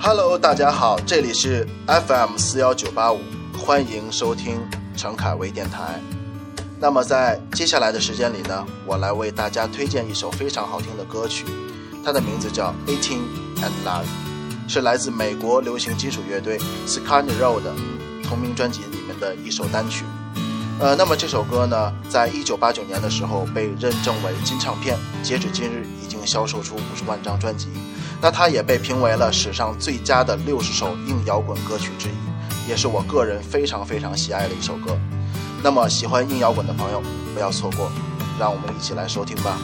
Hello，大家好，这里是 FM 四幺九八五，欢迎收听陈凯威电台。那么在接下来的时间里呢，我来为大家推荐一首非常好听的歌曲，它的名字叫《Eighteen and Love》，是来自美国流行金属乐队 Skid Row 的同名专辑里面的一首单曲。呃，那么这首歌呢，在一九八九年的时候被认证为金唱片，截止今日已经销售出五十万张专辑。那它也被评为了史上最佳的六十首硬摇滚歌曲之一，也是我个人非常非常喜爱的一首歌。那么喜欢硬摇滚的朋友不要错过，让我们一起来收听吧。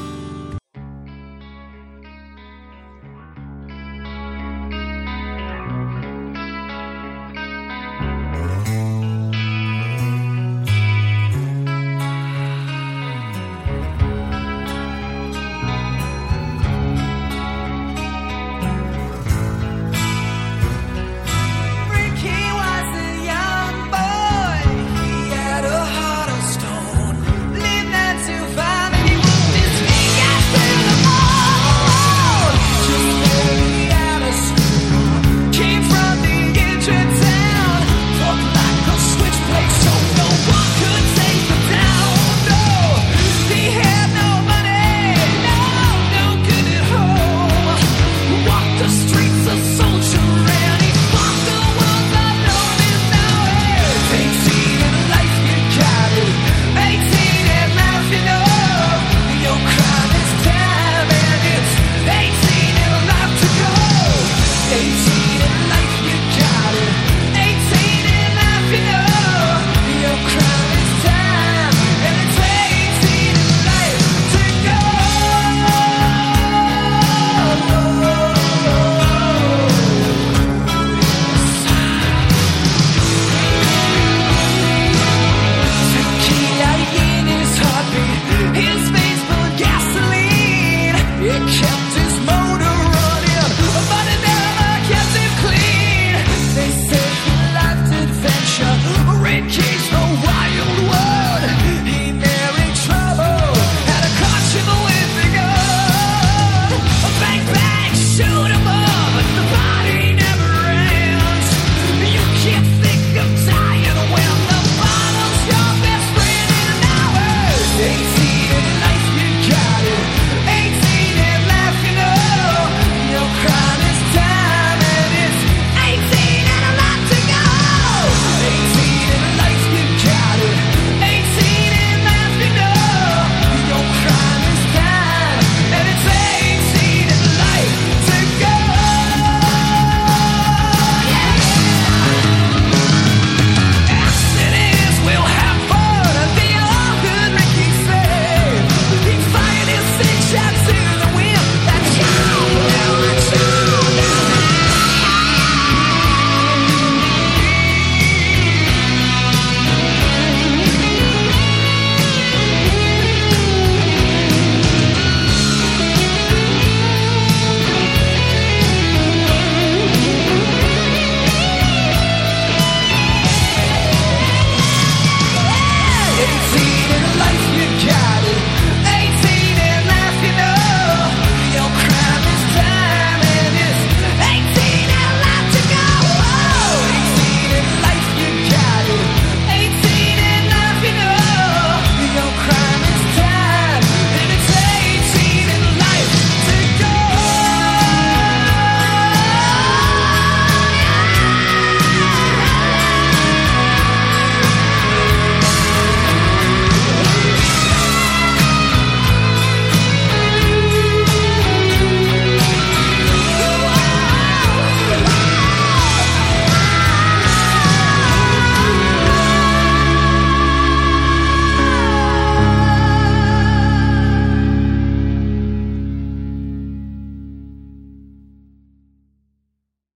They've seen in life.